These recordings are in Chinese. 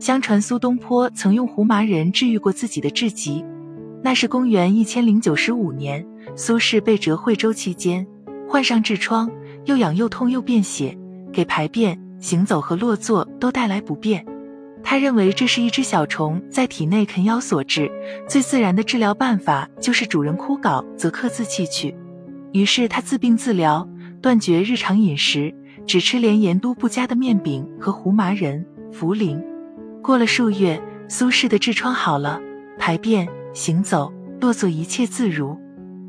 相传苏东坡曾用胡麻仁治愈过自己的痔疾。那是公元一千零九十五年，苏轼被谪惠州期间，患上痔疮，又痒又痛又便血，给排便、行走和落座都带来不便。他认为这是一只小虫在体内啃咬所致，最自然的治疗办法就是主人枯槁则刻字弃去。于是他自病自疗，断绝日常饮食，只吃连盐都不加的面饼和胡麻仁、茯苓。过了数月，苏轼的痔疮好了，排便、行走、落座一切自如。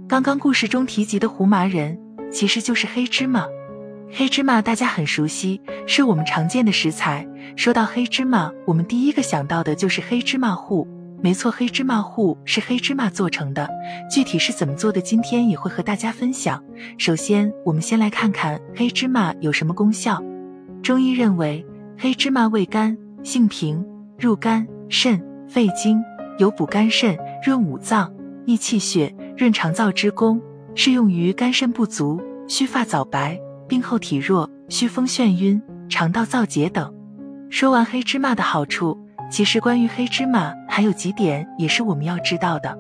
刚刚故事中提及的胡麻仁，其实就是黑芝麻。黑芝麻大家很熟悉，是我们常见的食材。说到黑芝麻，我们第一个想到的就是黑芝麻糊。没错，黑芝麻糊是黑芝麻做成的。具体是怎么做的，今天也会和大家分享。首先，我们先来看看黑芝麻有什么功效。中医认为，黑芝麻味甘，性平，入肝、肾、肺经，有补肝肾、润五脏、益气血、润肠燥之功，适用于肝肾不足、须发早白、病后体弱、虚风眩晕、肠道燥结等。说完黑芝麻的好处。其实关于黑芝麻还有几点也是我们要知道的。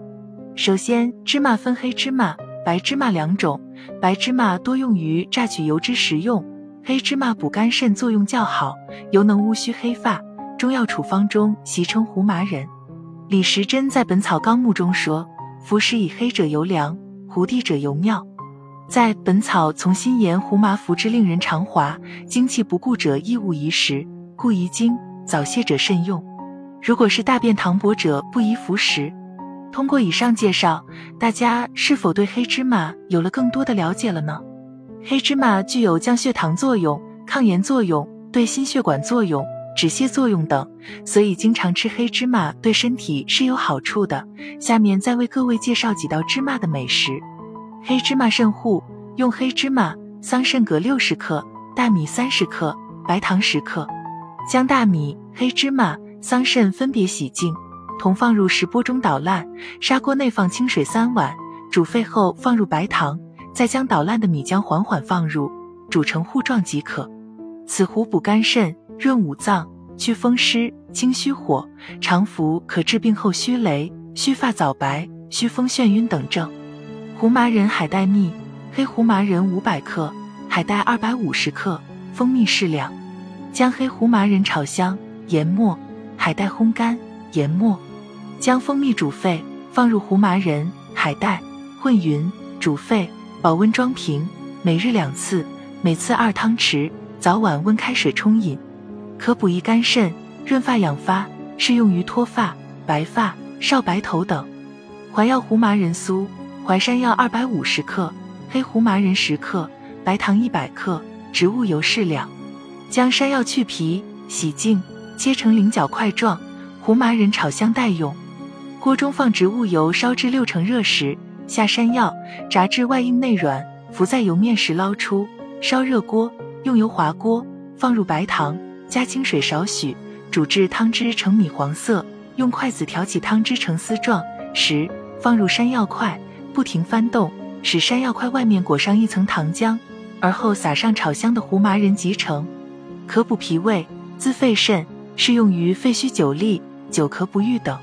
首先，芝麻分黑芝麻、白芝麻两种，白芝麻多用于榨取油脂食用，黑芝麻补肝肾作用较好，尤能乌须黑发。中药处方中习称胡麻仁。李时珍在《本草纲目》中说：“服食以黑者尤良，胡地者尤妙。”在《本草从心言胡麻服之令人肠滑，精气不固者亦勿宜食，故宜精早泄者慎用。如果是大便溏薄者，不宜服食。通过以上介绍，大家是否对黑芝麻有了更多的了解了呢？黑芝麻具有降血糖作用、抗炎作用、对心血管作用、止泻作用等，所以经常吃黑芝麻对身体是有好处的。下面再为各位介绍几道芝麻的美食：黑芝麻肾糊，用黑芝麻、桑葚各六十克、大米三十克、白糖十克，将大米、黑芝麻。桑葚分别洗净，同放入石钵中捣烂，砂锅内放清水三碗，煮沸后放入白糖，再将捣烂的米浆缓缓放入，煮成糊状即可。此糊补肝肾、润五脏、祛风湿、清虚火，常服可治病后虚羸、须发早白、虚风眩晕等症。胡麻仁海带蜜：黑胡麻仁五百克，海带二百五十克，蜂蜜适量。将黑胡麻仁炒香，研末。海带烘干，研末，将蜂蜜煮沸，放入胡麻仁、海带，混匀，煮沸，保温装瓶，每日两次，每次二汤匙，早晚温开水冲饮，可补益肝肾，润发养发，适用于脱发、白发、少白头等。怀药胡麻仁酥：淮山药二百五十克，黑胡麻仁十克，白糖一百克，植物油适量。将山药去皮，洗净。切成菱角块状，胡麻仁炒香待用。锅中放植物油，烧至六成热时，下山药，炸至外硬内软，浮在油面时捞出。烧热锅，用油滑锅，放入白糖，加清水少许，煮至汤汁呈米黄色，用筷子挑起汤汁成丝状时，放入山药块，不停翻动，使山药块外面裹上一层糖浆，而后撒上炒香的胡麻仁即成。可补脾胃，滋肺肾。适用于肺虚久痢、久咳不愈等。